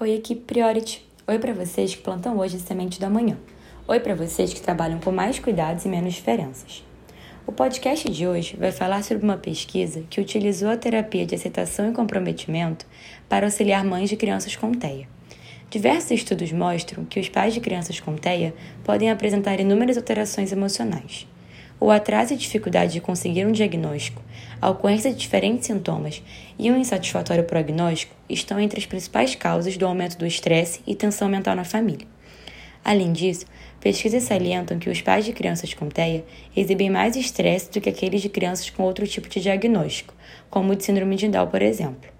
Oi, equipe Priority. Oi para vocês que plantam hoje a semente da manhã. Oi para vocês que trabalham com mais cuidados e menos diferenças. O podcast de hoje vai falar sobre uma pesquisa que utilizou a terapia de aceitação e comprometimento para auxiliar mães de crianças com TEA. Diversos estudos mostram que os pais de crianças com TEA podem apresentar inúmeras alterações emocionais. O atraso e dificuldade de conseguir um diagnóstico, a ocorrência de diferentes sintomas e um insatisfatório prognóstico estão entre as principais causas do aumento do estresse e tensão mental na família. Além disso, pesquisas salientam que os pais de crianças com TEA exibem mais estresse do que aqueles de crianças com outro tipo de diagnóstico, como o de síndrome de Down, por exemplo.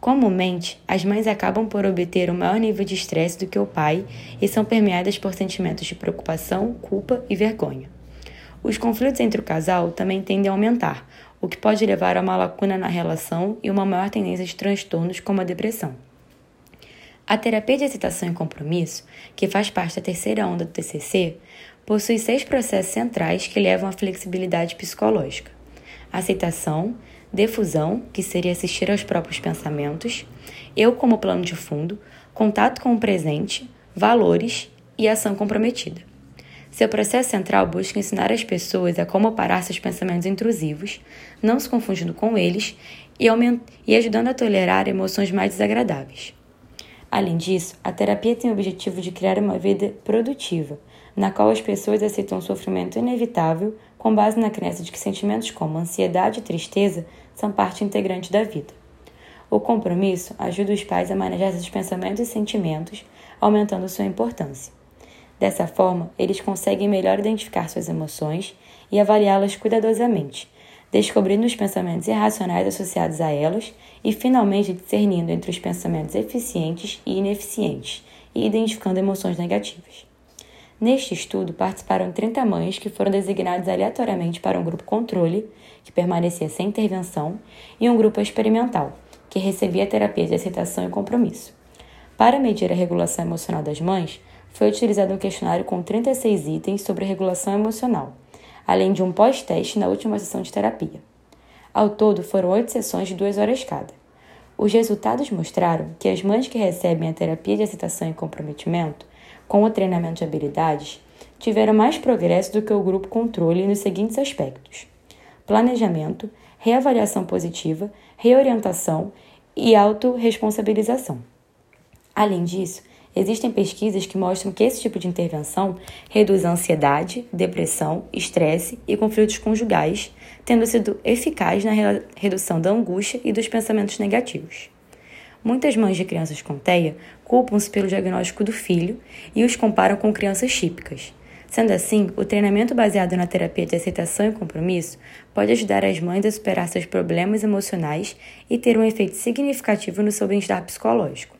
Comumente, as mães acabam por obter um maior nível de estresse do que o pai e são permeadas por sentimentos de preocupação, culpa e vergonha. Os conflitos entre o casal também tendem a aumentar, o que pode levar a uma lacuna na relação e uma maior tendência de transtornos como a depressão. A terapia de aceitação e compromisso, que faz parte da terceira onda do TCC, possui seis processos centrais que levam à flexibilidade psicológica: aceitação, defusão, que seria assistir aos próprios pensamentos, eu como plano de fundo, contato com o presente, valores e ação comprometida. Seu processo central busca ensinar as pessoas a como parar seus pensamentos intrusivos, não se confundindo com eles e, e ajudando a tolerar emoções mais desagradáveis. Além disso, a terapia tem o objetivo de criar uma vida produtiva, na qual as pessoas aceitam o sofrimento inevitável com base na crença de que sentimentos como ansiedade e tristeza são parte integrante da vida. O compromisso ajuda os pais a manejar esses pensamentos e sentimentos, aumentando sua importância. Dessa forma, eles conseguem melhor identificar suas emoções e avaliá-las cuidadosamente, descobrindo os pensamentos irracionais associados a elas e, finalmente, discernindo entre os pensamentos eficientes e ineficientes e identificando emoções negativas. Neste estudo, participaram 30 mães que foram designadas aleatoriamente para um grupo controle, que permanecia sem intervenção, e um grupo experimental, que recebia terapia de aceitação e compromisso. Para medir a regulação emocional das mães, foi utilizado um questionário com 36 itens sobre regulação emocional, além de um pós-teste na última sessão de terapia. Ao todo, foram oito sessões de duas horas cada. Os resultados mostraram que as mães que recebem a terapia de aceitação e comprometimento, com o treinamento de habilidades, tiveram mais progresso do que o grupo controle nos seguintes aspectos: planejamento, reavaliação positiva, reorientação e autorresponsabilização. Além disso, Existem pesquisas que mostram que esse tipo de intervenção reduz a ansiedade, depressão, estresse e conflitos conjugais, tendo sido eficaz na redução da angústia e dos pensamentos negativos. Muitas mães de crianças com TEA culpam-se pelo diagnóstico do filho e os comparam com crianças típicas. Sendo assim, o treinamento baseado na terapia de aceitação e compromisso pode ajudar as mães a superar seus problemas emocionais e ter um efeito significativo no seu bem-estar psicológico.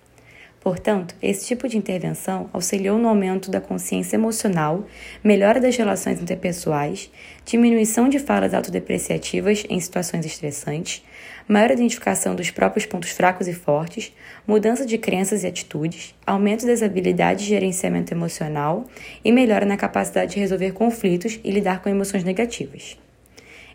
Portanto, esse tipo de intervenção auxiliou no aumento da consciência emocional, melhora das relações interpessoais, diminuição de falas autodepreciativas em situações estressantes, maior identificação dos próprios pontos fracos e fortes, mudança de crenças e atitudes, aumento das habilidades de gerenciamento emocional e melhora na capacidade de resolver conflitos e lidar com emoções negativas.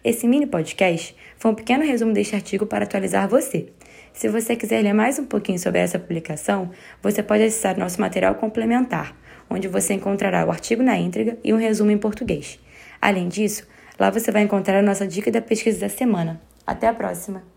Esse mini podcast foi um pequeno resumo deste artigo para atualizar você. Se você quiser ler mais um pouquinho sobre essa publicação, você pode acessar nosso material complementar, onde você encontrará o artigo na íntegra e um resumo em português. Além disso, lá você vai encontrar a nossa dica da pesquisa da semana. Até a próxima!